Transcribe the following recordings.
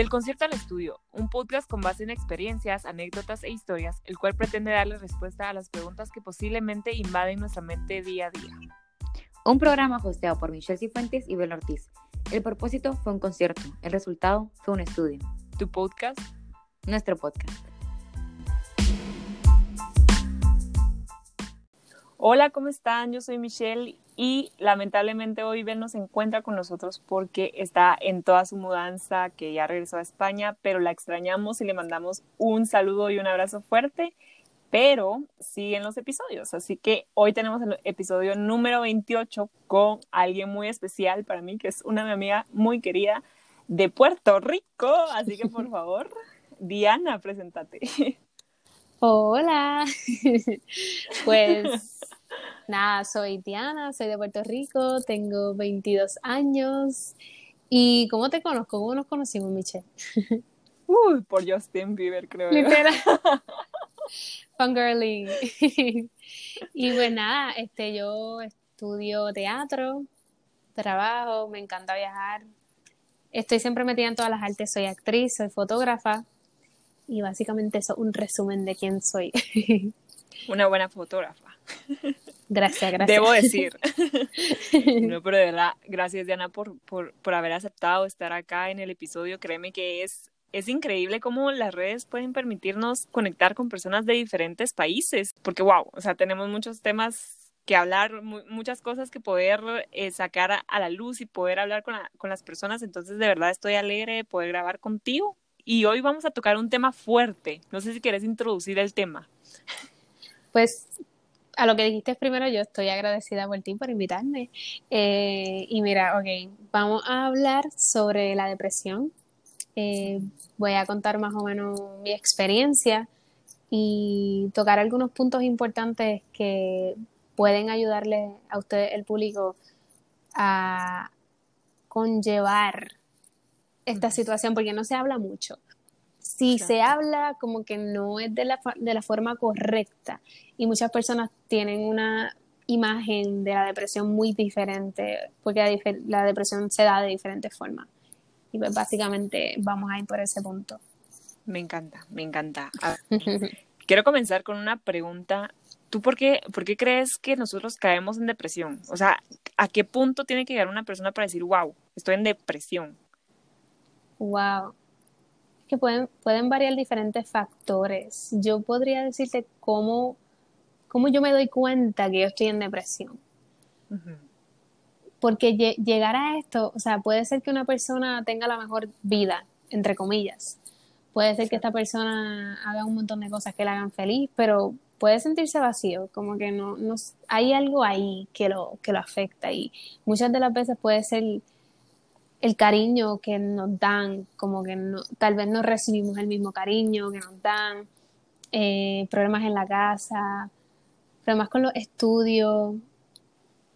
Del concierto al estudio, un podcast con base en experiencias, anécdotas e historias, el cual pretende darle respuesta a las preguntas que posiblemente invaden nuestra mente día a día. Un programa hosteado por Michelle Cifuentes y Bel Ortiz. El propósito fue un concierto, el resultado fue un estudio. Tu podcast, Nuestro podcast. Hola, ¿cómo están? Yo soy Michelle y lamentablemente hoy Ben no se encuentra con nosotros porque está en toda su mudanza, que ya regresó a España, pero la extrañamos y le mandamos un saludo y un abrazo fuerte, pero siguen los episodios, así que hoy tenemos el episodio número 28 con alguien muy especial para mí, que es una mi amiga muy querida de Puerto Rico, así que por favor, Diana, preséntate. Hola, pues nada, soy Diana, soy de Puerto Rico, tengo 22 años. ¿Y cómo te conozco? ¿Cómo nos conocimos, Michelle? Uy, por Justin Bieber, creo. Literal. Fangirling. y pues nada, este, yo estudio teatro, trabajo, me encanta viajar. Estoy siempre metida en todas las artes, soy actriz, soy fotógrafa. Y básicamente eso, un resumen de quién soy. Una buena fotógrafa. Gracias, gracias. Debo decir. no, pero de verdad, gracias Diana por, por, por haber aceptado estar acá en el episodio. Créeme que es, es increíble cómo las redes pueden permitirnos conectar con personas de diferentes países. Porque, wow, o sea, tenemos muchos temas que hablar, mu muchas cosas que poder eh, sacar a, a, la luz y poder hablar con, la, con las personas. Entonces, de verdad, estoy alegre de poder grabar contigo y hoy vamos a tocar un tema fuerte. No sé si quieres introducir el tema. Pues a lo que dijiste primero, yo estoy agradecida por ti por invitarme. Eh, y mira, ok, vamos a hablar sobre la depresión. Eh, voy a contar más o menos mi experiencia y tocar algunos puntos importantes que pueden ayudarle a ustedes, el público, a conllevar esta situación, porque no se habla mucho. Si claro. se habla, como que no es de la, de la forma correcta. Y muchas personas tienen una imagen de la depresión muy diferente, porque la, la depresión se da de diferentes formas. Y pues básicamente vamos a ir por ese punto. Me encanta, me encanta. quiero comenzar con una pregunta. ¿Tú por qué, por qué crees que nosotros caemos en depresión? O sea, ¿a qué punto tiene que llegar una persona para decir, wow, estoy en depresión? Wow. Que pueden, pueden variar diferentes factores. Yo podría decirte cómo, cómo yo me doy cuenta que yo estoy en depresión. Uh -huh. Porque lle llegar a esto, o sea, puede ser que una persona tenga la mejor vida, entre comillas. Puede ser que esta persona haga un montón de cosas que la hagan feliz, pero puede sentirse vacío, como que no, no hay algo ahí que lo, que lo afecta y muchas de las veces puede ser el cariño que nos dan, como que no, tal vez no recibimos el mismo cariño que nos dan, eh, problemas en la casa, problemas con los estudios,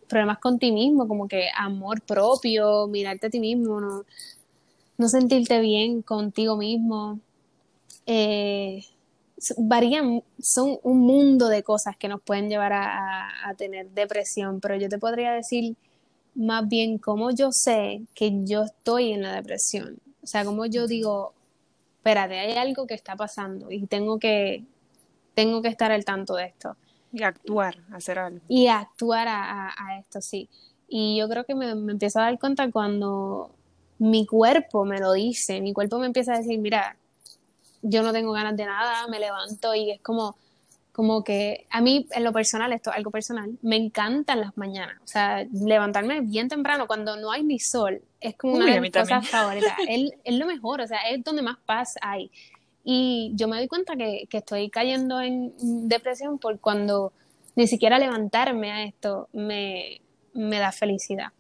problemas con ti mismo, como que amor propio, mirarte a ti mismo, no, sentirte bien contigo mismo. Eh, varían, son un mundo de cosas que nos pueden llevar a, a tener depresión, pero yo te podría decir más bien cómo yo sé que yo estoy en la depresión. O sea, como yo digo, espérate, hay algo que está pasando y tengo que, tengo que estar al tanto de esto. Y actuar, hacer algo. Y actuar a, a, a esto, sí. Y yo creo que me, me, empiezo a dar cuenta cuando mi cuerpo me lo dice, mi cuerpo me empieza a decir, mira, yo no tengo ganas de nada, me levanto y es como, como que a mí en lo personal, esto algo personal, me encantan las mañanas, o sea, levantarme bien temprano cuando no hay ni sol, es como una Uy, de mis cosas favoritas, es, es, lo mejor, o sea, es donde más paz hay. Y yo me doy cuenta que, que estoy cayendo en depresión por cuando ni siquiera levantarme a esto me, me da felicidad.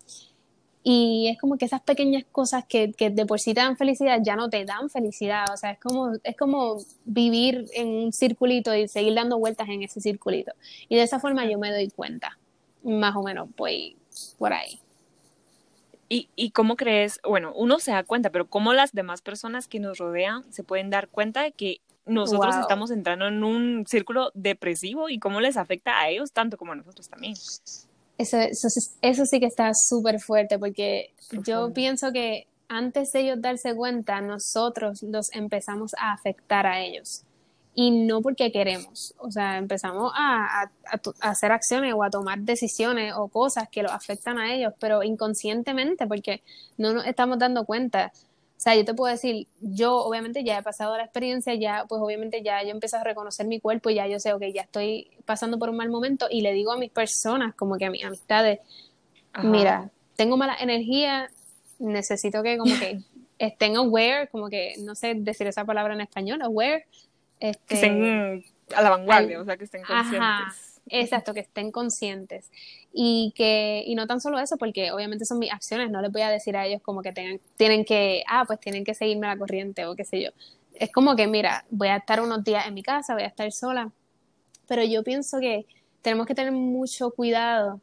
Y es como que esas pequeñas cosas que, que, de por sí te dan felicidad ya no te dan felicidad. O sea, es como, es como vivir en un circulito y seguir dando vueltas en ese circulito. Y de esa forma yo me doy cuenta. Más o menos, pues, por ahí. ¿Y, ¿Y cómo crees? Bueno, uno se da cuenta, pero ¿cómo las demás personas que nos rodean se pueden dar cuenta de que nosotros wow. estamos entrando en un círculo depresivo y cómo les afecta a ellos tanto como a nosotros también? Eso, eso, eso sí que está súper fuerte porque yo pienso que antes de ellos darse cuenta, nosotros los empezamos a afectar a ellos. Y no porque queremos, o sea, empezamos a, a, a, hacer acciones o a tomar decisiones o cosas que los afectan a ellos, pero inconscientemente, porque no nos estamos dando cuenta. O sea, yo te puedo decir, yo obviamente ya he pasado la experiencia, ya, pues obviamente ya yo empiezo a reconocer mi cuerpo y ya yo sé, ok, ya estoy pasando por un mal momento y le digo a mis personas, como que a mis amistades, mira, tengo mala energía, necesito que como que estén aware, como que no sé decir esa palabra en español, aware. Este, que estén a la vanguardia, o sea, que estén conscientes. Exacto, que estén conscientes. Y que, y no tan solo eso, porque obviamente son mis acciones, no les voy a decir a ellos como que tengan, tienen que, ah, pues tienen que seguirme la corriente o qué sé yo. Es como que, mira, voy a estar unos días en mi casa, voy a estar sola, pero yo pienso que tenemos que tener mucho cuidado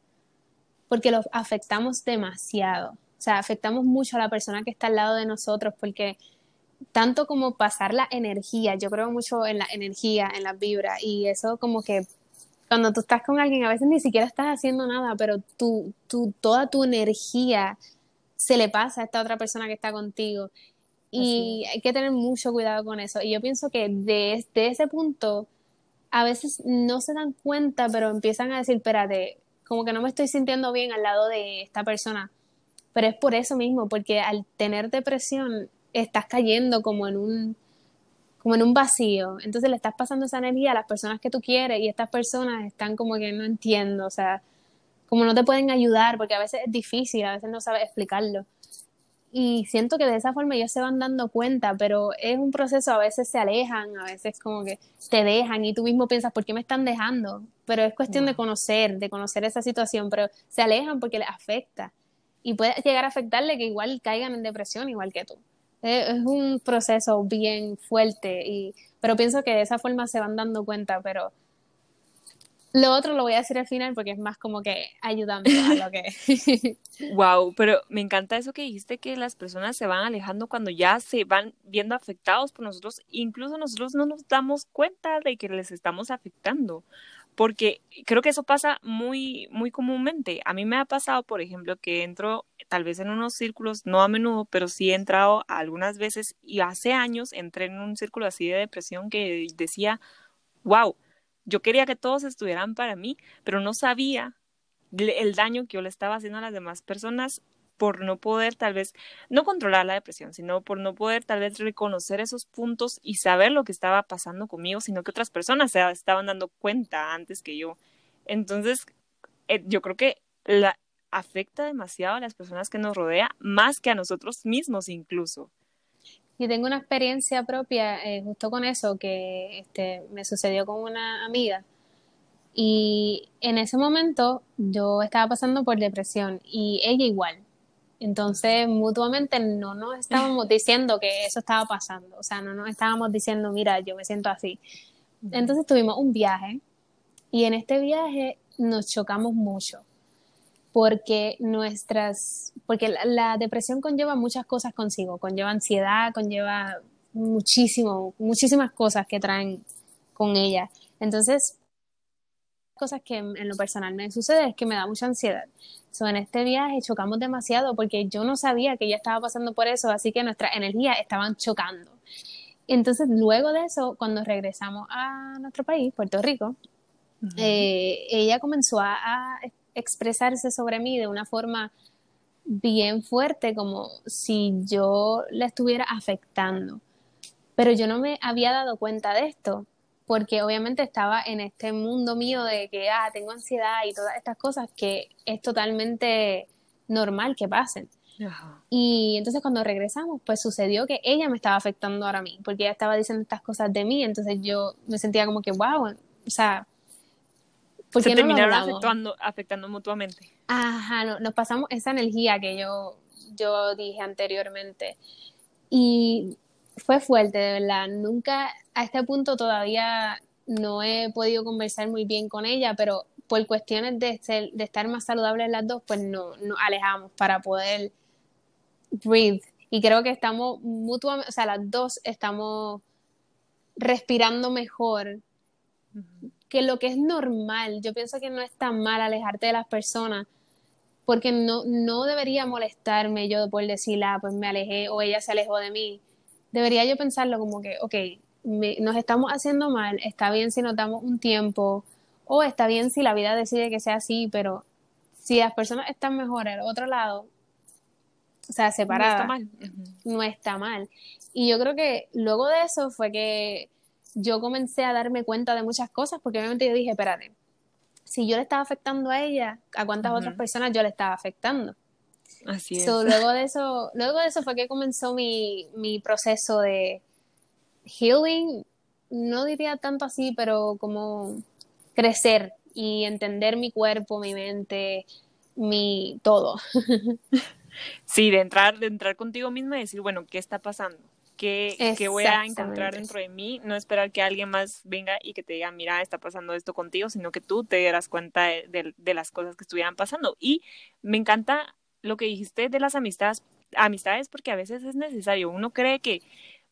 porque los afectamos demasiado. O sea, afectamos mucho a la persona que está al lado de nosotros porque tanto como pasar la energía, yo creo mucho en la energía, en la vibra y eso como que cuando tú estás con alguien a veces ni siquiera estás haciendo nada, pero tú, tú, toda tu energía se le pasa a esta otra persona que está contigo. Y hay que tener mucho cuidado con eso. Y yo pienso que desde ese punto, a veces no se dan cuenta, pero empiezan a decir, espérate, como que no me estoy sintiendo bien al lado de esta persona pero es por eso mismo, porque al tener depresión estás cayendo como en un como en un vacío, entonces le estás pasando esa energía a las personas que tú quieres y estas personas están como que no entiendo, o sea, como no te pueden ayudar porque a veces es difícil, a veces no sabes explicarlo. Y siento que de esa forma ellos se van dando cuenta, pero es un proceso, a veces se alejan, a veces como que te dejan y tú mismo piensas, ¿por qué me están dejando? Pero es cuestión de conocer, de conocer esa situación, pero se alejan porque les afecta y puede llegar a afectarle que igual caigan en depresión igual que tú. Es, un proceso bien fuerte, y, pero pienso que de esa forma se van dando cuenta, pero lo otro lo voy a decir al final porque es más como que ayudando a lo que... wow, pero me encanta eso que dijiste que las personas se van alejando cuando ya se van viendo afectados por nosotros, incluso nosotros no nos damos cuenta de que les estamos afectando porque creo que eso pasa muy, muy comúnmente. A mí me ha pasado, por ejemplo, que entro tal vez en unos círculos, no a menudo, pero sí he entrado algunas veces y hace años entré en un círculo así de depresión que decía, wow, yo quería que todos estuvieran para mí, pero no sabía el daño que yo le estaba haciendo a las demás personas por no poder tal vez, no controlar la depresión, sino por no poder tal vez reconocer esos puntos y saber lo que estaba pasando conmigo, sino que otras personas se estaban dando cuenta antes que yo. Entonces, eh, yo creo que la, afecta demasiado a las personas que nos rodea, más que a nosotros mismos incluso. Y tengo una experiencia propia eh, justo con eso que este, me sucedió con una amiga. Y en ese momento yo estaba pasando por depresión y ella igual. Entonces, mutuamente no nos estábamos diciendo que eso estaba pasando, o sea, no nos estábamos diciendo, mira, yo me siento así. Entonces tuvimos un viaje y en este viaje nos chocamos mucho porque nuestras, porque la, la, depresión conlleva muchas cosas consigo, conlleva ansiedad, conlleva muchísimo, muchísimas cosas que traen con ella. Entonces, cosas que en lo personal me sucede es que me da mucha ansiedad. So, en este viaje chocamos demasiado porque yo no sabía que ella estaba pasando por eso, así que nuestras energías estaban chocando. Entonces, luego de eso, cuando regresamos a nuestro país, Puerto Rico, eh, ella comenzó a, a, expresarse sobre mí de una forma bien fuerte, como si yo la estuviera afectando. Pero yo no me había dado cuenta de esto porque obviamente estaba en este mundo mío de que, ah, tengo ansiedad y todas estas cosas que es totalmente normal que pasen. Y entonces cuando regresamos, pues sucedió que ella me estaba afectando ahora a mí, porque ella estaba diciendo estas cosas de mí, entonces yo me sentía como que, wow, o sea, ¿por Se terminaron afectando, afectando mutuamente. Ajá, no, nos pasamos esa energía que yo, yo dije anteriormente. Y fue fuerte, de verdad. Nunca, a este punto todavía no he podido conversar muy bien con ella, pero por cuestiones de, de estar más saludables las dos, pues no, nos alejamos para poder breathe. Y creo que estamos mutuamente, o sea, las dos estamos respirando mejor que lo que es normal. Yo pienso que no es tan mal alejarte de las personas, porque no, no debería molestarme yo por decir, ah, pues me alejé o ella se alejó de mí. Debería yo pensarlo como que, ok, nos estamos haciendo mal, está bien si nos damos un tiempo, o está bien si la vida decide que sea así, pero si las personas están mejor al otro lado, o sea, separadas, no está mal. No está mal. Y yo creo que luego de eso fue que yo comencé a darme cuenta de muchas cosas, porque obviamente yo dije, espérate, si yo le estaba afectando a ella, ¿a cuántas otras personas yo le estaba afectando? Así es. luego, de eso, luego de eso fue que comenzó mi, mi proceso de healing, no diría tanto así, pero como crecer y entender mi cuerpo, mi mente, mi todo. Sí, de entrar, de entrar contigo misma y decir, bueno, ¿qué está pasando? ¿Qué, ¿Qué, voy a encontrar dentro de mí? No esperar que alguien más venga y que te diga, mira, está pasando esto contigo, sino que tú te dieras cuenta de, de, las cosas que estuvieran pasando. Y me encanta lo que dijiste de las amistades, amistades porque a veces es necesario. Uno cree que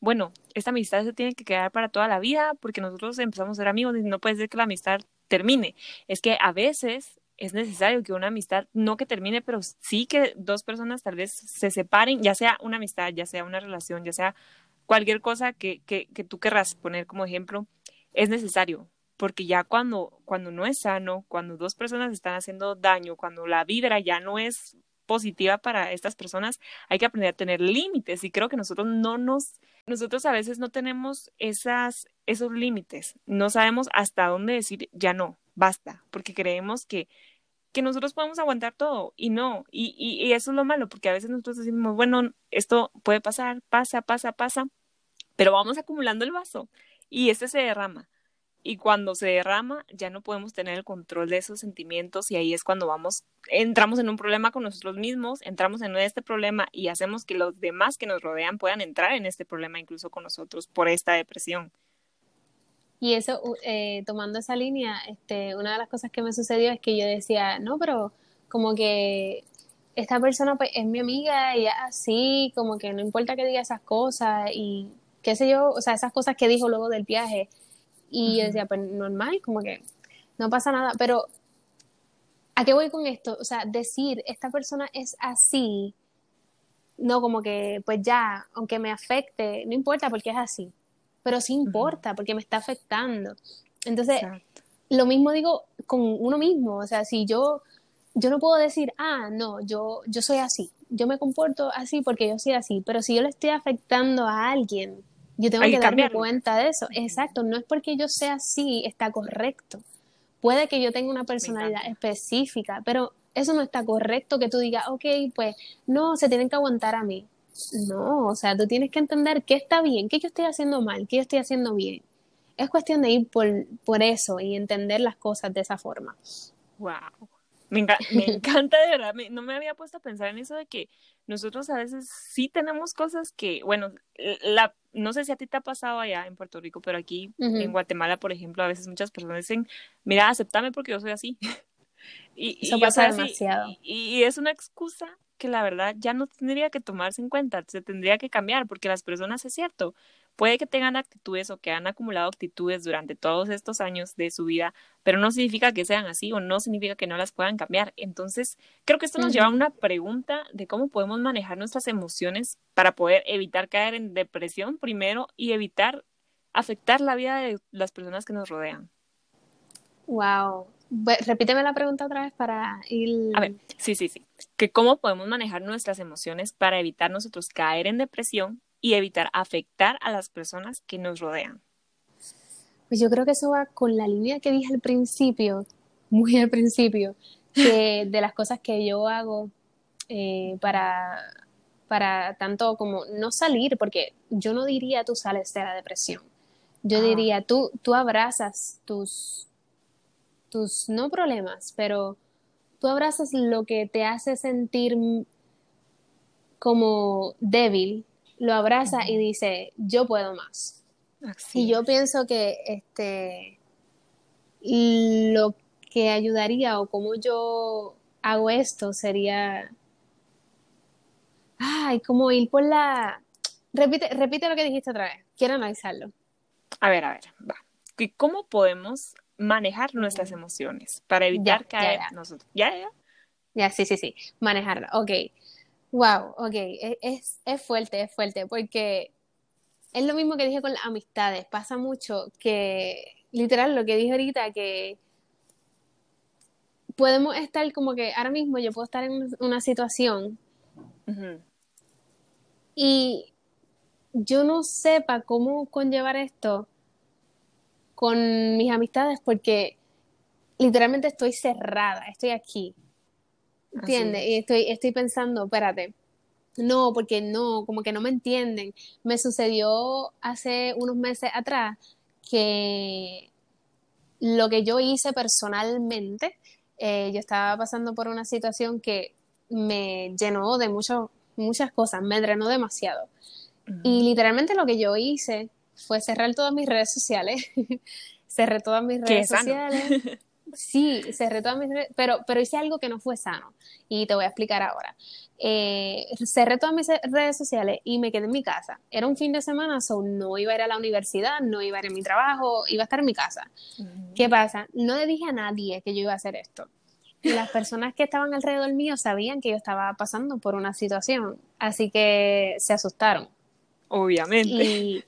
bueno, esta amistad se tiene que quedar para toda la vida porque nosotros empezamos a ser amigos y no puede ser que la amistad termine. Es que a veces es necesario que una amistad, no que termine, pero sí que dos personas tal vez se separen, ya sea una amistad, ya sea una relación, ya sea cualquier cosa que, que, que tú querrás poner como ejemplo, es necesario. Porque ya cuando, cuando no es sano, cuando dos personas están haciendo daño, cuando la vibra ya no es positiva para estas personas, hay que aprender a tener límites y creo que nosotros no nos, nosotros a veces no tenemos esas, esos límites, no sabemos hasta dónde decir ya no, basta, porque creemos que, que nosotros podemos aguantar todo y no, y, y, y eso es lo malo, porque a veces nosotros decimos, bueno, esto puede pasar, pasa, pasa, pasa, pero vamos acumulando el vaso y este se derrama y cuando se derrama ya no podemos tener el control de esos sentimientos y ahí es cuando vamos, entramos en un problema con nosotros mismos, entramos en este problema y hacemos que los demás que nos rodean puedan entrar en este problema incluso con nosotros por esta depresión. Y eso, eh, tomando esa línea, este, una de las cosas que me sucedió es que yo decía, no, pero como que esta persona pues es mi amiga y así, como que no importa que diga esas cosas y qué sé yo, o sea, esas cosas que dijo luego del viaje, y yo decía, pues normal, como que no pasa nada. Pero, ¿a qué voy con esto? O sea, decir, esta persona es así, no como que, pues ya, aunque me afecte, no importa porque es así. Pero sí importa porque me está afectando. Entonces, lo mismo digo con uno mismo. O sea, si yo, yo no puedo decir, ah, no, yo, yo soy así. Yo me comporto así porque yo soy así. Pero si yo le estoy afectando a alguien, yo tengo que, darme cuenta de eso. Exacto, no es porque yo sea así, está correcto. Puede que yo tenga una personalidad específica, pero eso no está correcto que tú digas, ok, pues no, se tienen que aguantar a mí. No, o sea, tú tienes que entender qué está bien, qué yo estoy haciendo mal, qué yo estoy haciendo bien. Es cuestión de ir por, por eso y entender las cosas de esa forma. Wow. Me, me encanta de verdad, no me había puesto a pensar en eso de que nosotros a veces sí tenemos cosas que, bueno, la, no sé si a ti te ha pasado allá en Puerto Rico, pero aquí en Guatemala, por ejemplo, a veces muchas personas dicen, mira, aceptame porque yo soy así. y, Eso pasa demasiado. y, es una excusa que la verdad ya no tendría que tomarse en cuenta, se tendría que cambiar, porque las personas, es cierto, Puede que tengan actitudes o que han acumulado actitudes durante todos estos años de su vida, pero no significa que sean así o no significa que no las puedan cambiar. Entonces, creo que esto nos lleva a una pregunta de cómo podemos manejar nuestras emociones para poder evitar caer en depresión primero y evitar afectar la vida de las personas que nos rodean. Wow. Repíteme la pregunta otra vez para ir. A ver, sí, sí, sí. Que cómo podemos manejar nuestras emociones para evitar nosotros caer en depresión y evitar afectar a las personas que nos rodean. Pues yo creo que eso va con la línea que dije al principio, muy al principio, que de las cosas que yo hago eh, para, para tanto como no salir, porque yo no diría tú sales de la depresión, yo diría tú, tú abrazas tus, tus, no problemas, pero tú abrazas lo que te hace sentir como débil lo abraza y dice, yo puedo más. y yo pienso que este lo que ayudaría o como yo hago esto sería ay, como ir por la repite, repite lo que dijiste otra vez. Quiero analizarlo. A ver, a ver, va. ¿Cómo podemos manejar nuestras emociones para evitar caer nosotros? Ya, ya. Ya, sí, sí, sí, manejarla. Ok. Wow, ok. E, es, es fuerte, es fuerte, porque es lo mismo que dije con las amistades. Pasa mucho que, literal, lo que dije ahorita, que podemos estar como que ahora mismo yo puedo estar en una situación y yo no sepa cómo conllevar esto con mis amistades porque literalmente estoy cerrada, estoy aquí. ¿Entiendes? Y estoy, estoy pensando, espérate, no, porque no, como que no me entienden. Me sucedió hace unos meses atrás que lo que yo hice personalmente, eh, yo estaba pasando por una situación que me llenó de mucho, muchas cosas, me drenó demasiado. Y literalmente lo que yo hice fue cerrar todas mis redes sociales, cerré todas mis redes sociales. Sí, cerré todas mis redes, pero, pero hice algo que no fue sano y te voy a explicar ahora. Eh, cerré todas mis redes sociales y me quedé en mi casa. Era un fin de semana, so no iba a ir a la universidad, no iba a ir a mi trabajo, iba a estar en mi casa. ¿Qué pasa? No le dije a nadie que yo iba a hacer esto. Las personas que estaban alrededor mío sabían que yo estaba pasando por una situación, así que se asustaron. Obviamente. Y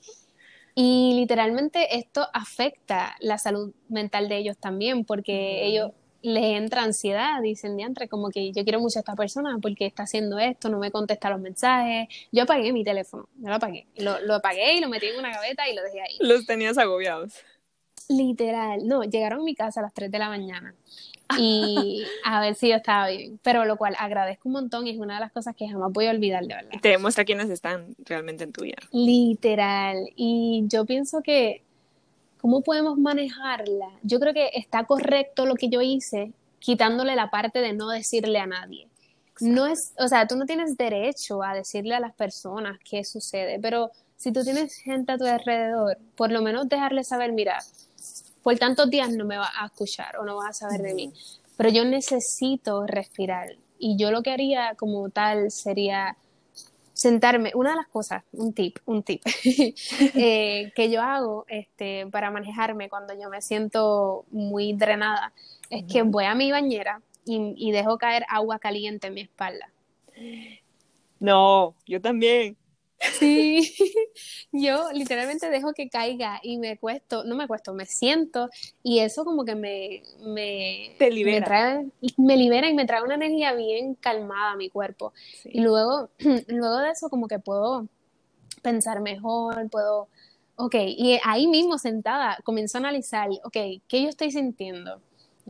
literalmente esto afecta la salud mental de ellos también, porque ellos les entra ansiedad, dicen diantre, como que yo quiero mucho a esta persona porque está haciendo esto, no me contesta los mensajes. Yo apagué mi teléfono, yo lo apagué. Lo, lo apagué y lo metí en una gaveta y lo dejé ahí. Los tenías agobiados. Literal, no, llegaron a mi casa a las 3 de la mañana y a ver si yo estaba bien, pero lo cual agradezco un montón y es una de las cosas que jamás voy a olvidar, de verdad. te demuestra quiénes están realmente en tu vida. Literal, y yo pienso que, ¿cómo podemos manejarla? Yo creo que está correcto lo que yo hice, quitándole la parte de no decirle a nadie. No es, o sea, tú no tienes derecho a decirle a las personas qué sucede, pero si tú tienes gente a tu alrededor, por lo menos dejarle saber, mira, por tantos días no me va a escuchar o no vas a saber de mí, pero yo necesito respirar y yo lo que haría como tal sería sentarme, una de las cosas, un tip, un tip, eh, que yo hago este, para manejarme cuando yo me siento muy drenada, es que voy a mi bañera y, y, dejo caer agua caliente en mi espalda. No, yo también. Sí, yo literalmente dejo que caiga y me cuesto, no me cuesto, me siento y eso como que me, me, libera. me, trae, me libera y me trae una energía bien calmada a mi cuerpo. Y luego, luego de eso como que puedo pensar mejor, puedo, ok, y ahí mismo sentada comienzo a analizar, ok, ¿qué yo estoy sintiendo?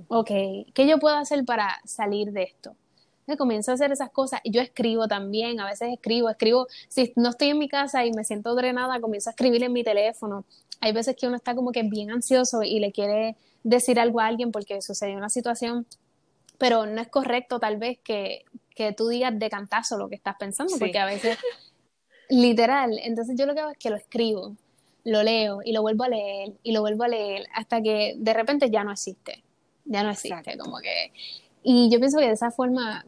Ok, ¿qué yo puedo hacer para salir de esto? Comienzo a hacer esas cosas. y Yo escribo también, a veces escribo, escribo, si no estoy en mi casa y me siento drenada, comienzo a escribir en mi teléfono. Hay veces que uno está como que bien ansioso y le quiere decir algo a alguien porque sucedió una situación, pero no es correcto tal vez que, que tú digas de cantazo lo que estás pensando, porque a veces, literal, entonces yo lo que hago es que lo escribo, lo leo y lo vuelvo a leer y lo vuelvo a leer hasta que de repente ya no existe, ya no existe, como que... Y yo pienso que de esa forma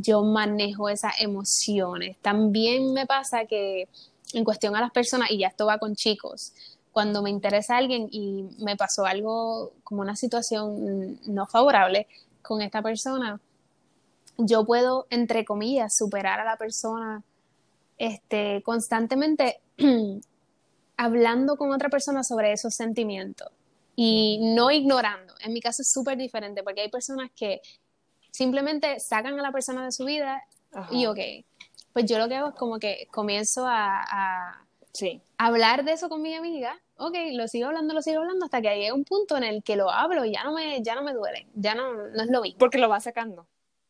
yo manejo esas emociones. También me pasa que en cuestión a las personas, y ya esto va con chicos, cuando me interesa alguien y me pasó algo como una situación no favorable con esta persona, yo puedo, entre comillas, superar a la persona este, constantemente hablando con otra persona sobre esos sentimientos y no ignorando. En mi caso es súper diferente porque hay personas que simplemente sacan a la persona de su vida y ok, pues yo lo que hago es como que comienzo a, hablar de eso con mi amiga, ok, lo sigo hablando, lo sigo hablando hasta que llegue un punto en el que lo hablo y ya no me, ya no me duele, ya no, no es lo mismo. Porque lo vas sacando.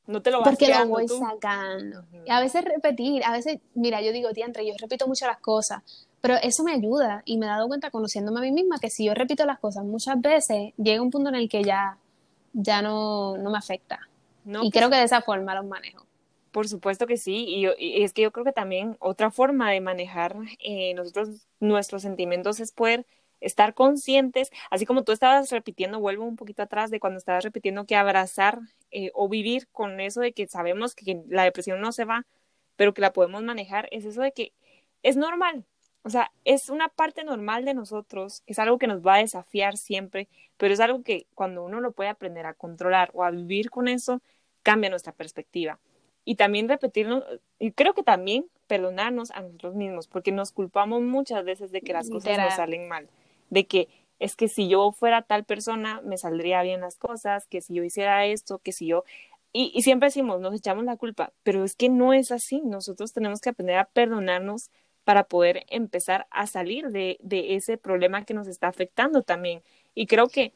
No te lo vas Porque lo voy sacando. A veces repetir, a veces, mira, yo digo, tía, entre yo repito mucho las cosas, pero eso me ayuda y me he dado cuenta conociéndome a mí misma que si yo repito las cosas muchas veces, llega un punto en el que ya, ya no, no me afecta y pues creo que de esa forma los manejo. Por supuesto que sí, y, es que yo creo que también otra forma de manejar eh, nosotros nuestros sentimientos es poder estar conscientes, así como tú estabas repitiendo, vuelvo un poquito atrás de cuando estabas repitiendo que abrazar eh, o vivir con eso de que sabemos que la depresión no se va, pero que la podemos manejar, es eso de que es normal, o sea, es una parte normal de nosotros, es algo que nos va a desafiar siempre, pero es algo que cuando uno lo puede aprender a controlar o a vivir con eso, cambia nuestra perspectiva. Y también repetirnos, y creo que también perdonarnos a nosotros mismos, porque nos culpamos muchas veces de que las cosas nos salen mal, de que es que si yo fuera tal persona me saldría bien las cosas, que si yo hiciera esto, que si yo... Y, y, siempre decimos, nos echamos la culpa, pero es que no es así. Nosotros tenemos que aprender a perdonarnos para poder empezar a salir de, de ese problema que nos está afectando también. Y creo que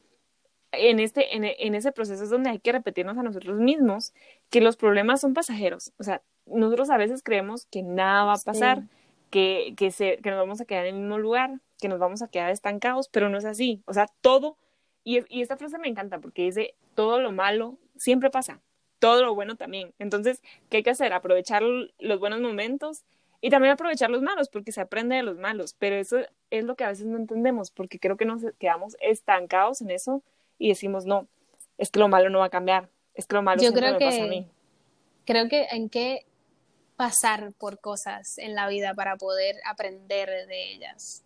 en, este, en, en, ese proceso es donde hay que repetirnos a nosotros mismos que los problemas son pasajeros. O sea, nosotros a veces creemos que nada va a pasar, que, que, se, que nos vamos a quedar en el mismo lugar, que nos vamos a quedar estancados, pero no es así. O sea, todo, y, y esta frase me encanta porque dice, todo lo malo siempre pasa, todo lo bueno también. Entonces, ¿qué hay que hacer? Aprovechar los buenos momentos y también aprovechar los malos, porque se aprende de los malos, pero eso es lo que a veces no entendemos, porque creo que nos quedamos estancados en eso y decimos, no, es que lo malo no va a cambiar, es que lo malo Yo creo que, me pasa a mí. Creo que en qué pasar por cosas en la vida para poder aprender de ellas.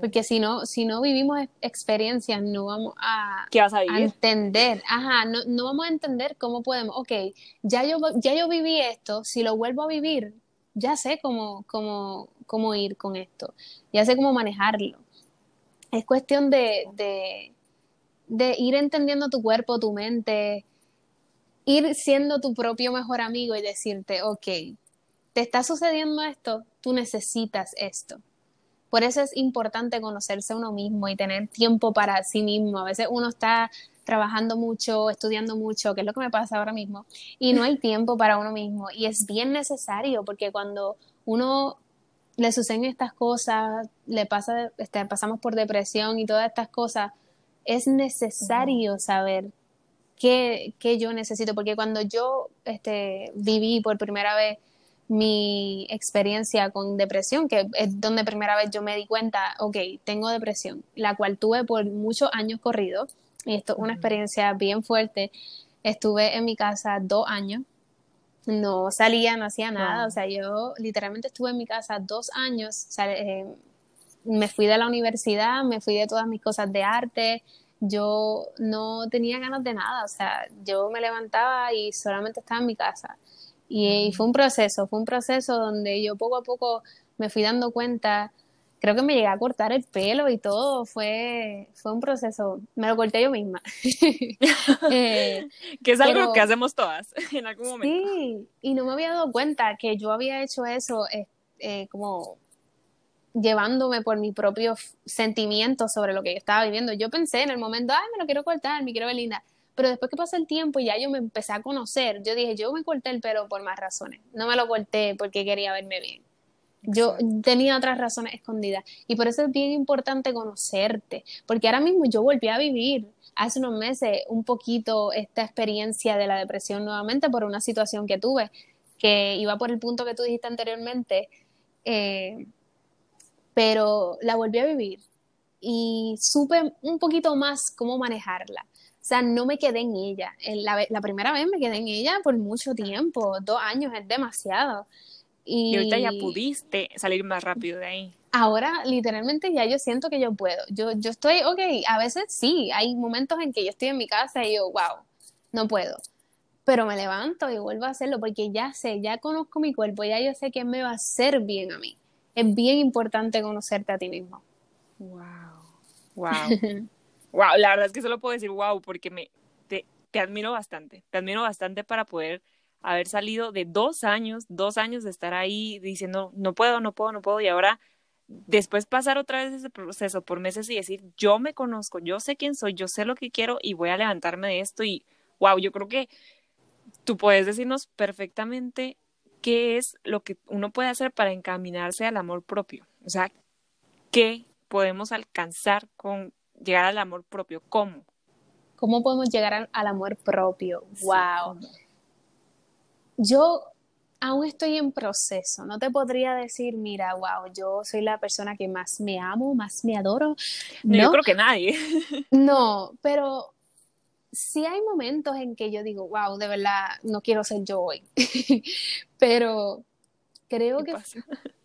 Porque si no, si no vivimos experiencias, no vamos a, ¿Qué vas a, vivir? entender. Ajá, no, no vamos a entender cómo podemos. Ok, ya yo, ya yo viví esto, si lo vuelvo a vivir, ya sé cómo, cómo, cómo ir con esto, ya sé cómo manejarlo. Es cuestión de, de, de ir entendiendo tu cuerpo, tu mente, ir siendo tu propio mejor amigo y decirte, ok, te está sucediendo esto, tú necesitas esto. Por eso es importante conocerse uno mismo y tener tiempo para sí mismo. A veces uno está trabajando mucho, estudiando mucho, que es lo que me pasa ahora mismo, y no hay tiempo para uno mismo. Y es bien necesario porque cuando uno le suceden estas cosas, le pasa, este, pasamos por depresión y todas estas cosas, es necesario saber qué, qué, yo necesito, porque cuando yo este, viví por primera vez mi experiencia con depresión, que es donde primera vez yo me di cuenta, ok, tengo depresión, la cual tuve por muchos años corridos, y esto es una experiencia bien fuerte. Estuve en mi casa dos años, no salía, no hacía nada, o sea, yo literalmente estuve en mi casa dos años, o sea, eh, me fui de la universidad, me fui de todas mis cosas de arte, yo no tenía ganas de nada, o sea, yo me levantaba y solamente estaba en mi casa. Y, y, fue un proceso, fue un proceso donde yo poco a poco me fui dando cuenta, creo que me llegué a cortar el pelo y todo, fue, fue un proceso, me lo corté yo misma. eh, que es algo pero, que hacemos todas en algún momento. Sí, y no me había dado cuenta que yo había hecho eso eh, eh, como llevándome por mis propios sentimientos sobre lo que yo estaba viviendo. Yo pensé en el momento, ay, me lo quiero cortar, me quiero ver linda. Pero después que pasó el tiempo y ya yo me empecé a conocer, yo dije, yo me corté el pelo por más razones. No me lo corté porque quería verme bien. Yo tenía otras razones escondidas. Y por eso es bien importante conocerte. Porque ahora mismo yo volví a vivir hace unos meses un poquito esta experiencia de la depresión nuevamente por una situación que tuve, que iba por el punto que tú dijiste anteriormente. Eh, pero la volví a vivir y supe un poquito más cómo manejarla. O sea, no me quedé en ella. La, la, primera vez me quedé en ella por mucho tiempo, dos años es demasiado. Y, y, ahorita ya pudiste salir más rápido de ahí. Ahora, literalmente, ya yo siento que yo puedo. Yo, yo estoy, ok, a veces sí, hay momentos en que yo estoy en mi casa y yo, wow, no puedo. Pero me levanto y vuelvo a hacerlo porque ya sé, ya conozco mi cuerpo, ya yo sé que me va a hacer bien a mí es bien importante conocerte a ti mismo. Wow, wow, wow. La verdad es que solo puedo decir wow porque me te, te admiro bastante, te admiro bastante para poder haber salido de dos años, dos años de estar ahí diciendo no puedo, no puedo, no puedo y ahora después pasar otra vez ese proceso por meses y decir yo me conozco, yo sé quién soy, yo sé lo que quiero y voy a levantarme de esto y wow, yo creo que tú puedes decirnos perfectamente qué es lo que uno puede hacer para encaminarse al amor propio. O sea, ¿qué podemos alcanzar con llegar al amor propio? ¿Cómo? ¿Cómo podemos llegar al, al amor propio? ¡Wow! Sí. Yo aún estoy en proceso. No te podría decir, mira, wow, yo soy la persona que más me amo, más me adoro. No, no yo creo que nadie. no, pero sí hay momentos en que yo digo, wow, de verdad, no quiero ser yo hoy. pero creo que pasa?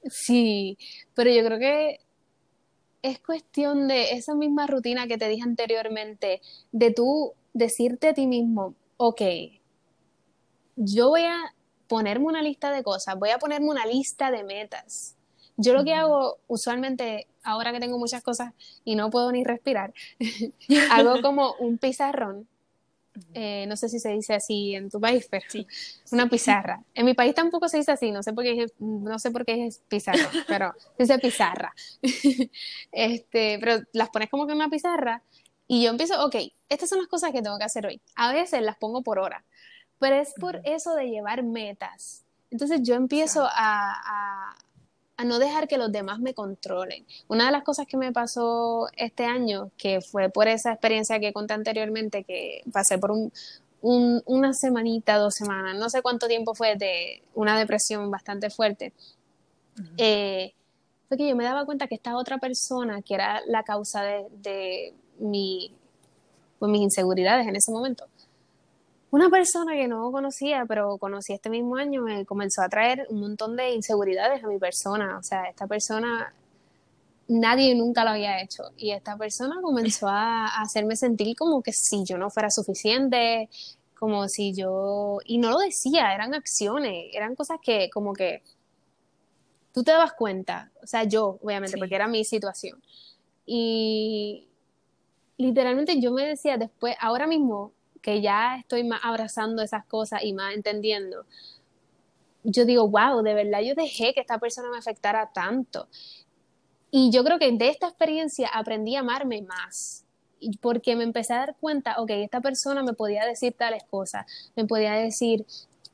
sí, pero yo creo que es cuestión de esa misma rutina que te dije anteriormente, de tú decirte a ti mismo, ok, yo voy a ponerme una lista de cosas, voy a ponerme una lista de metas. Yo lo que hago usualmente, ahora que tengo muchas cosas y no puedo ni respirar, hago como un pizarrón. Eh, no sé si se dice así en tu país, pero Sí. una pizarra. En mi país tampoco se dice así, no sé por qué es, no sé por qué es pizarra, pero se dice pizarra. este, pero las pones como que en una pizarra y yo empiezo, ok, estas son las cosas que tengo que hacer hoy. A veces las pongo por hora, pero es por eso de llevar metas. Entonces yo empiezo a, a no dejar que los demás me controlen. Una de las cosas que me pasó este año, que fue por esa experiencia que conté anteriormente, que pasé por un, un- una semanita, dos semanas, no sé cuánto tiempo fue de una depresión bastante fuerte, eh, fue que yo me daba cuenta que esta otra persona, que era la causa de, de mi, pues, mis inseguridades en ese momento, una persona que no conocía, pero conocí este mismo año, me comenzó a traer un montón de inseguridades a mi persona. O sea, esta persona, nadie nunca lo había hecho. Y esta persona comenzó a, a hacerme sentir como que si yo no fuera suficiente, como si yo... Y no lo decía, eran acciones, eran cosas que como que tú te dabas cuenta. O sea, yo, obviamente, Sí. porque era mi situación. Y literalmente yo me decía después, ahora mismo que ya estoy más abrazando esas cosas y más entendiendo, yo digo, wow, de verdad yo dejé que esta persona me afectara tanto. Y yo creo que de esta experiencia aprendí a amarme más. Porque me empecé a dar cuenta, ok, esta persona me podía decir tales cosas, me podía decir,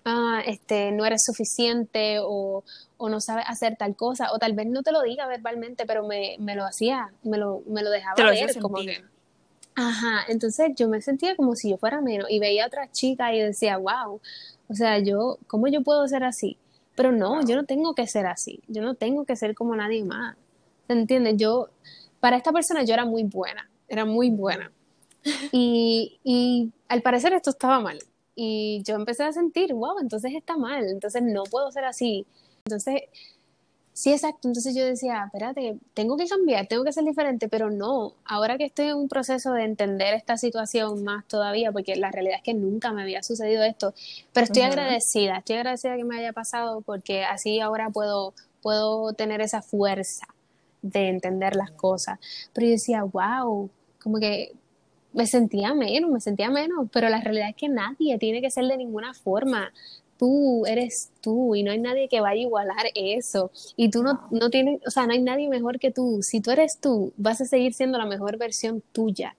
ah, este, no eres suficiente o, o no sabes hacer tal cosa, o tal vez no te lo diga verbalmente, pero me, me lo hacía, me lo, me lo dejaba ver, como que, Ajá, entonces yo me sentía como si yo fuera menos y veía a otras chicas y decía, wow, o sea, yo, ¿cómo yo puedo ser así? Pero no, Wow. yo no tengo que ser así, yo no tengo que ser como nadie más, ¿te entiendes? Yo, para esta persona yo era muy buena, era muy buena. Y, y al parecer esto estaba mal. Y yo empecé a sentir, wow, entonces está mal, entonces no puedo ser así. Entonces, sí, exacto. Entonces yo decía, espérate, tengo que cambiar, tengo que ser diferente, pero no. Ahora que estoy en un proceso de entender esta situación más todavía, porque la realidad es que nunca me había sucedido esto, pero estoy agradecida, estoy agradecida que me haya pasado porque así ahora puedo, puedo tener esa fuerza de entender las cosas. Pero yo decía, wow, como que me sentía menos, me sentía menos, pero la realidad es que nadie tiene que ser de ninguna forma. Tú eres tú y no hay nadie que vaya a igualar eso. Y tú no, no tienes, o sea, no hay nadie mejor que tú. Si tú eres tú, vas a seguir siendo la mejor versión tuya.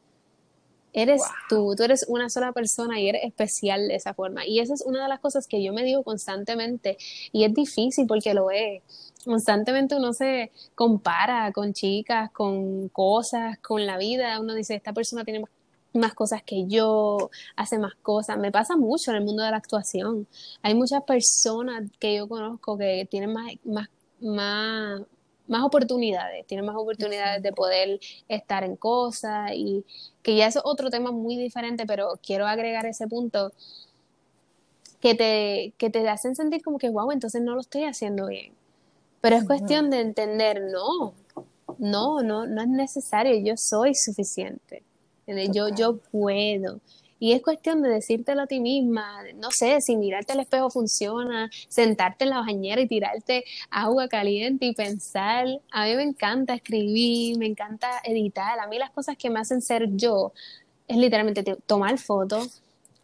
Eres Wow. tú, tú eres una sola persona y eres especial de esa forma. Y esa es una de las cosas que yo me digo constantemente. Y es difícil porque lo es. Constantemente uno se compara con chicas, con cosas, con la vida. Uno dice, esta persona tiene más, más cosas que yo, hace más cosas. Me pasa mucho en el mundo de la actuación. Hay muchas personas que yo conozco que tienen más, más, más, más oportunidades, tienen más oportunidades de poder estar en cosas y que ya es otro tema muy diferente, pero quiero agregar ese punto que te, que te hacen sentir como que, wow, entonces no lo estoy haciendo bien. Pero es cuestión de entender, no, no, no, no es necesario, yo soy suficiente, yo, yo puedo. Y es cuestión de decírtelo a ti misma, no sé, si mirarte al espejo funciona, sentarte en la bañera y tirarte agua caliente y pensar. A mí me encanta escribir, me encanta editar. A mí las cosas que me hacen ser yo es literalmente te- tomar fotos,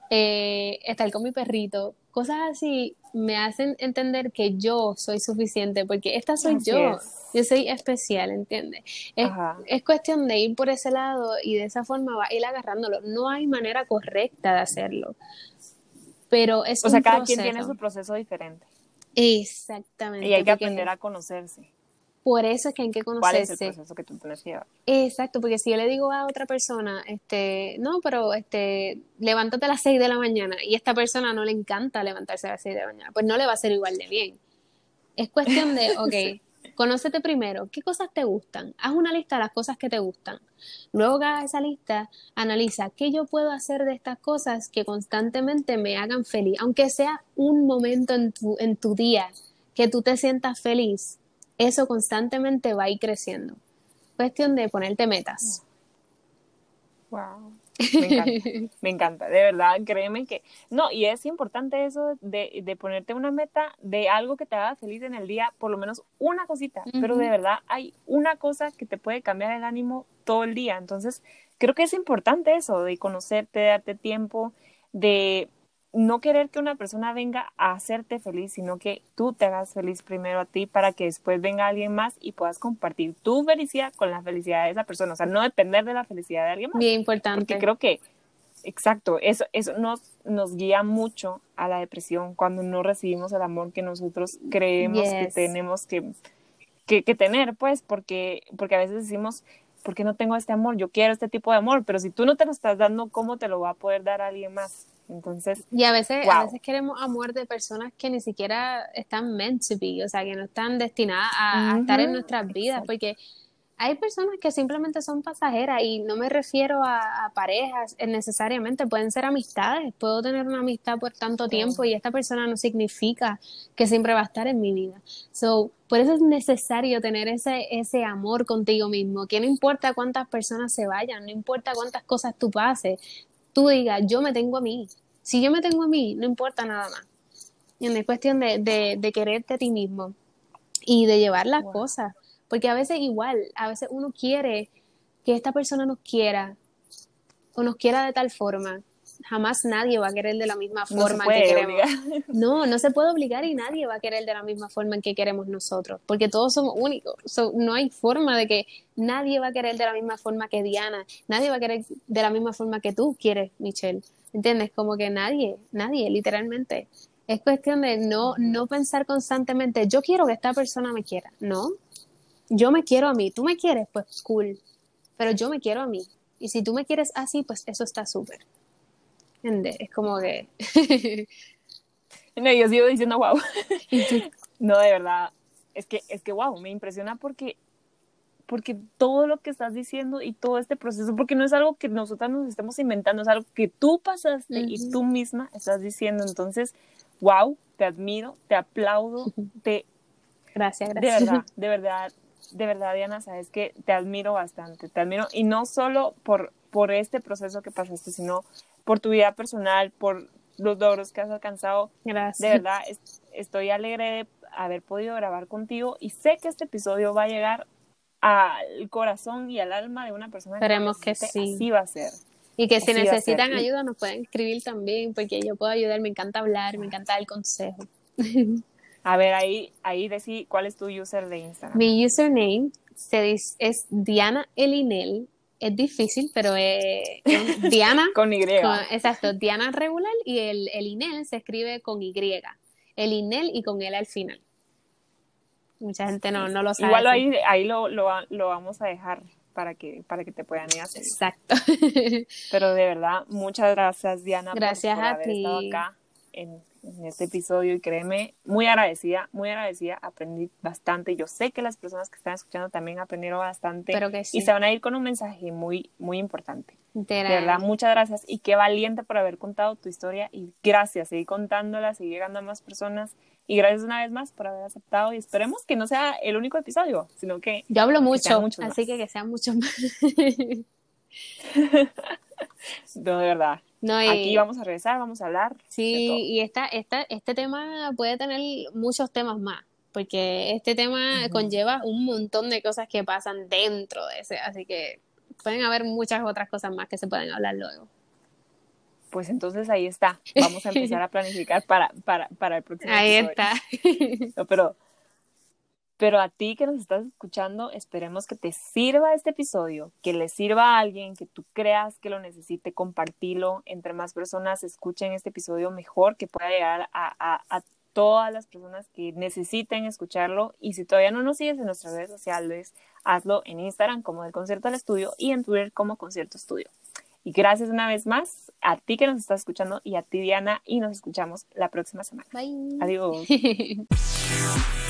eh, estar con mi perrito, cosas así me hacen entender que yo soy suficiente, porque esta soy Así yo, es. yo soy especial, ¿entiendes? Es, es cuestión de ir por ese lado y de esa forma va a ir agarrándolo. No hay manera correcta de hacerlo, pero es O sea, un cada quien tiene su proceso diferente. Exactamente. Y hay que aprender a conocerse. Por eso es que hay que ¿Cuál conocerse. es el proceso que tú tienes que llevar? Exacto, porque si yo le digo a otra persona, este, no, pero este, levántate a las 6 de la mañana y a esta persona no le encanta levantarse a las 6 de la mañana, pues no le va a ser igual de bien. Es cuestión de, ok, conócete primero, ¿qué cosas te gustan? Haz una lista de las cosas que te gustan. Luego que hagas esa lista, analiza qué yo puedo hacer de estas cosas que constantemente me hagan feliz, aunque sea un momento en tu, en tu día que tú te sientas feliz, eso constantemente va a ir creciendo cuestión de ponerte metas. Wow. Me encanta, me encanta, de verdad, créeme que, no, y es importante eso de, de, ponerte una meta de algo que te haga feliz en el día, por lo menos una cosita, pero de verdad hay una cosa que te puede cambiar el ánimo todo el día, entonces creo que es importante eso, de conocerte, de darte tiempo, de no querer que una persona venga a hacerte feliz, sino que tú te hagas feliz primero a ti para que después venga alguien más y puedas compartir tu felicidad con la felicidad de esa persona. O sea, no depender de la felicidad de alguien más. Bien importante. Porque creo que, exacto, eso, eso nos, nos guía mucho a la depresión cuando no recibimos el amor que nosotros creemos que tenemos que, que, que, tener, pues, porque, porque a veces decimos, ¿por qué no tengo este amor? Yo quiero este tipo de amor, pero si tú no te lo estás dando, ¿cómo te lo va a poder dar alguien más? Entonces, y a veces, a veces queremos amor de personas que ni siquiera están meant to be, o sea, que no están destinadas a, estar en nuestras vidas, porque hay personas que simplemente son pasajeras y no me refiero a, parejas necesariamente, pueden ser amistades, puedo tener una amistad por tanto tiempo y esta persona no significa que siempre va a estar en mi vida. So, por eso es necesario tener ese, ese amor contigo mismo, que no importa cuántas personas se vayan, no importa cuántas cosas tú pases, tú digas, yo me tengo a mí. Si yo me tengo a mí, no importa nada más. Y es cuestión de, de, de, quererte a ti mismo y de llevar las cosas. Porque a veces igual, a veces uno quiere que esta persona nos quiera o nos quiera de tal forma jamás nadie va a querer de la misma forma que queremos. No, no se puede obligar y nadie va a querer de la misma forma en que queremos nosotros, porque todos somos únicos. no hay forma de que nadie va a querer de la misma forma que Diana, nadie va a querer de la misma forma que tú quieres, Michelle. ¿Entiendes? Como que nadie, nadie, literalmente. Es cuestión de no, no pensar constantemente, yo quiero que esta persona me quiera. No, yo me quiero a mí. Tú me quieres, pues cool. Pero yo me quiero a mí. Y si tú me quieres así, pues eso está súper. Es como que... no, yo sigo diciendo wow. no, de verdad. Es que, es que wow, me impresiona porque porque todo lo que estás diciendo y todo este proceso, porque no es algo que nosotras nos estemos inventando, es algo que tú pasaste y tú misma estás diciendo. Entonces, wow, te admiro, te aplaudo, te... Gracias, gracias. De verdad, de verdad, de verdad, Diana, sabes que te admiro bastante, te admiro, y no solo por, por este proceso que pasaste, sino por tu vida personal, por los logros que has alcanzado. Gracias. De verdad, estoy alegre de haber podido grabar contigo y sé que este episodio va a llegar al corazón y al alma de una persona Esperemos que, sí. Así va a ser. Y que si necesitan ayuda nos pueden escribir también, porque yo puedo ayudar, me encanta hablar, me encanta el consejo. A ver, ahí, ahí decí cuál es tu user de Instagram. Mi username es Diana Elinel es difícil, pero es Diana. con Y. exacto, Diana regular y el, el INEL se escribe con Y. El INEL y con L al final. Mucha gente no, no lo sabe. Igual ahí, ahí lo, lo, lo, vamos a dejar para que, para que te puedan ir a hacer. Exacto. Pero de verdad, muchas gracias, Diana, gracias por, haber estado acá en, en este episodio y créeme, muy agradecida, muy agradecida, aprendí bastante. Yo sé que las personas que están escuchando también aprendieron bastante y se van a ir con un mensaje muy, muy importante. De verdad, muchas gracias y qué valiente por haber contado tu historia y gracias, seguir contándola, seguir llegando a más personas y gracias una vez más por haber aceptado y esperemos que no sea el único episodio, sino que... Yo hablo mucho, así que que sean muchos más. no, de verdad. Aquí vamos a regresar, vamos a hablar. Sí, y esta, esta, este tema puede tener muchos temas más, porque este tema conlleva un montón de cosas que pasan dentro de ese, así que pueden haber muchas otras cosas más que se pueden hablar luego. Pues entonces ahí está. Vamos a empezar a planificar para, para, para el próximo Ahí está. pero pero a ti que nos estás escuchando, esperemos que te sirva este episodio, que le sirva a alguien, que tú creas que lo necesite, compartirlo. Entre más personas escuchen este episodio, mejor que pueda llegar a, a, todas las personas que necesiten escucharlo. Y si todavía no nos sigues en nuestras redes sociales, hazlo en Instagram como el Concierto al Estudio y en Twitter como Concierto Estudio. Y gracias una vez más a ti que nos estás escuchando y a ti, Diana, y nos escuchamos la próxima semana. Bye. Adiós.